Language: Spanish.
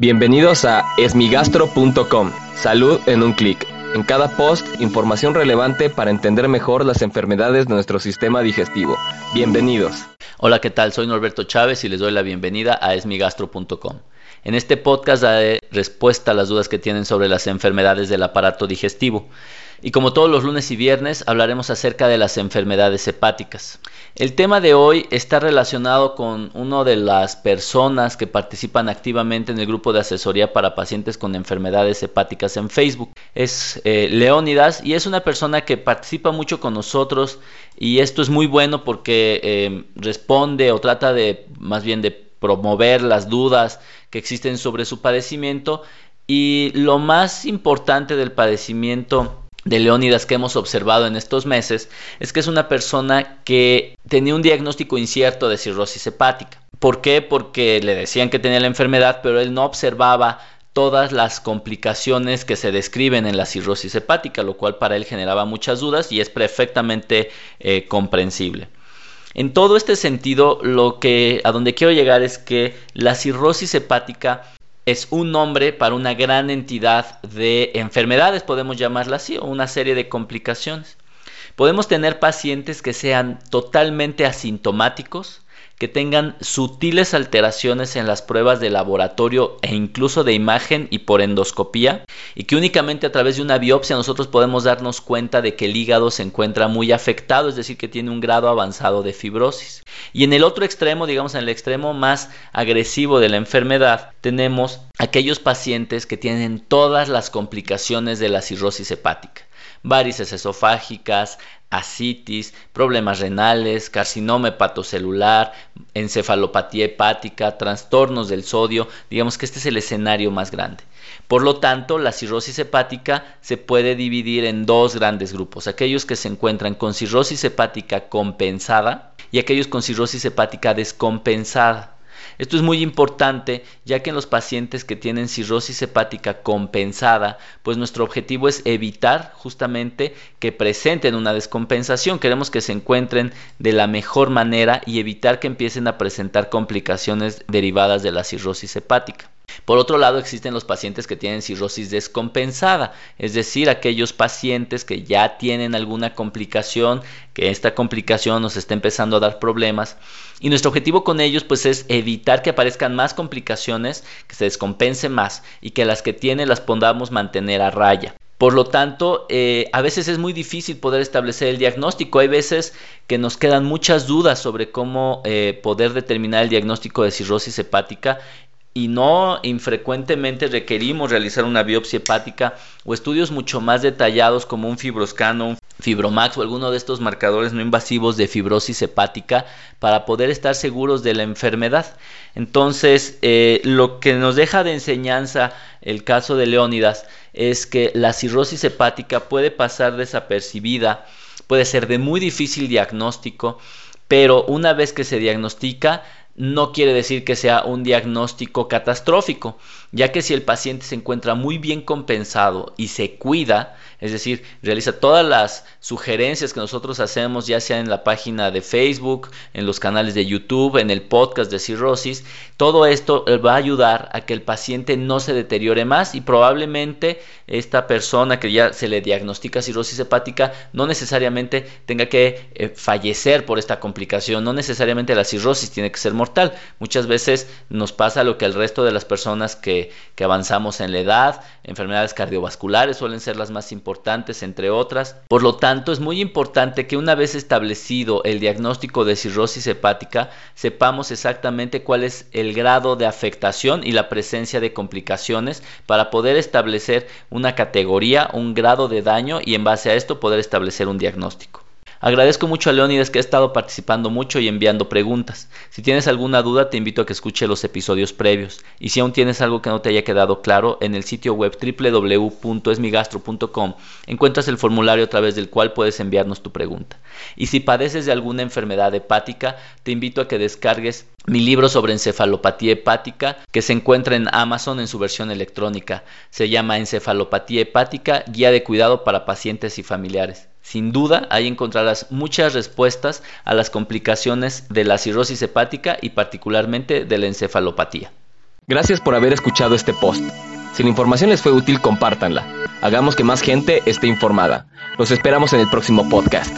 Bienvenidos a esmigastro.com. Salud en un clic. En cada post, información relevante para entender mejor las enfermedades de nuestro sistema digestivo. Bienvenidos. Hola, ¿qué tal? Soy Norberto Chávez y les doy la bienvenida a esmigastro.com. En este podcast daré respuesta a las dudas que tienen sobre las enfermedades del aparato digestivo. Y como todos los lunes y viernes, hablaremos acerca de las enfermedades hepáticas. El tema de hoy está relacionado con una de las personas que participan activamente en el grupo de asesoría para pacientes con enfermedades hepáticas en Facebook. Es eh, Leónidas y es una persona que participa mucho con nosotros y esto es muy bueno porque eh, responde o trata de más bien de promover las dudas que existen sobre su padecimiento y lo más importante del padecimiento de Leónidas que hemos observado en estos meses es que es una persona que tenía un diagnóstico incierto de cirrosis hepática. ¿Por qué? Porque le decían que tenía la enfermedad, pero él no observaba todas las complicaciones que se describen en la cirrosis hepática, lo cual para él generaba muchas dudas y es perfectamente eh, comprensible. En todo este sentido, lo que a donde quiero llegar es que la cirrosis hepática es un nombre para una gran entidad de enfermedades, podemos llamarla así, o una serie de complicaciones. Podemos tener pacientes que sean totalmente asintomáticos, que tengan sutiles alteraciones en las pruebas de laboratorio e incluso de imagen y por endoscopía, y que únicamente a través de una biopsia nosotros podemos darnos cuenta de que el hígado se encuentra muy afectado, es decir, que tiene un grado avanzado de fibrosis. Y en el otro extremo, digamos en el extremo más agresivo de la enfermedad, tenemos aquellos pacientes que tienen todas las complicaciones de la cirrosis hepática. Varices esofágicas, asitis, problemas renales, carcinoma hepatocelular, encefalopatía hepática, trastornos del sodio, digamos que este es el escenario más grande. Por lo tanto, la cirrosis hepática se puede dividir en dos grandes grupos, aquellos que se encuentran con cirrosis hepática compensada y aquellos con cirrosis hepática descompensada. Esto es muy importante ya que en los pacientes que tienen cirrosis hepática compensada, pues nuestro objetivo es evitar justamente que presenten una descompensación. Queremos que se encuentren de la mejor manera y evitar que empiecen a presentar complicaciones derivadas de la cirrosis hepática. Por otro lado, existen los pacientes que tienen cirrosis descompensada, es decir, aquellos pacientes que ya tienen alguna complicación, que esta complicación nos está empezando a dar problemas. Y nuestro objetivo con ellos pues es evitar que aparezcan más complicaciones, que se descompense más y que las que tienen las podamos mantener a raya. Por lo tanto, eh, a veces es muy difícil poder establecer el diagnóstico. Hay veces que nos quedan muchas dudas sobre cómo eh, poder determinar el diagnóstico de cirrosis hepática y no infrecuentemente requerimos realizar una biopsia hepática o estudios mucho más detallados como un fibroscano, un fibromax o alguno de estos marcadores no invasivos de fibrosis hepática para poder estar seguros de la enfermedad. Entonces, eh, lo que nos deja de enseñanza el caso de Leónidas es que la cirrosis hepática puede pasar desapercibida, puede ser de muy difícil diagnóstico, pero una vez que se diagnostica, no quiere decir que sea un diagnóstico catastrófico, ya que si el paciente se encuentra muy bien compensado y se cuida, es decir, realiza todas las sugerencias que nosotros hacemos, ya sea en la página de Facebook, en los canales de YouTube, en el podcast de cirrosis, todo esto va a ayudar a que el paciente no se deteriore más y probablemente esta persona que ya se le diagnostica cirrosis hepática no necesariamente tenga que eh, fallecer por esta complicación, no necesariamente la cirrosis tiene que ser mortal. Muchas veces nos pasa lo que al resto de las personas que, que avanzamos en la edad, enfermedades cardiovasculares suelen ser las más importantes entre otras. Por lo tanto, es muy importante que una vez establecido el diagnóstico de cirrosis hepática, sepamos exactamente cuál es el grado de afectación y la presencia de complicaciones para poder establecer una categoría, un grado de daño y en base a esto poder establecer un diagnóstico. Agradezco mucho a Leonidas que ha estado participando mucho y enviando preguntas. Si tienes alguna duda te invito a que escuche los episodios previos. Y si aún tienes algo que no te haya quedado claro, en el sitio web www.esmigastro.com encuentras el formulario a través del cual puedes enviarnos tu pregunta. Y si padeces de alguna enfermedad hepática, te invito a que descargues mi libro sobre encefalopatía hepática que se encuentra en Amazon en su versión electrónica. Se llama Encefalopatía hepática, guía de cuidado para pacientes y familiares. Sin duda, ahí encontrarás muchas respuestas a las complicaciones de la cirrosis hepática y particularmente de la encefalopatía. Gracias por haber escuchado este post. Si la información les fue útil, compártanla. Hagamos que más gente esté informada. Los esperamos en el próximo podcast.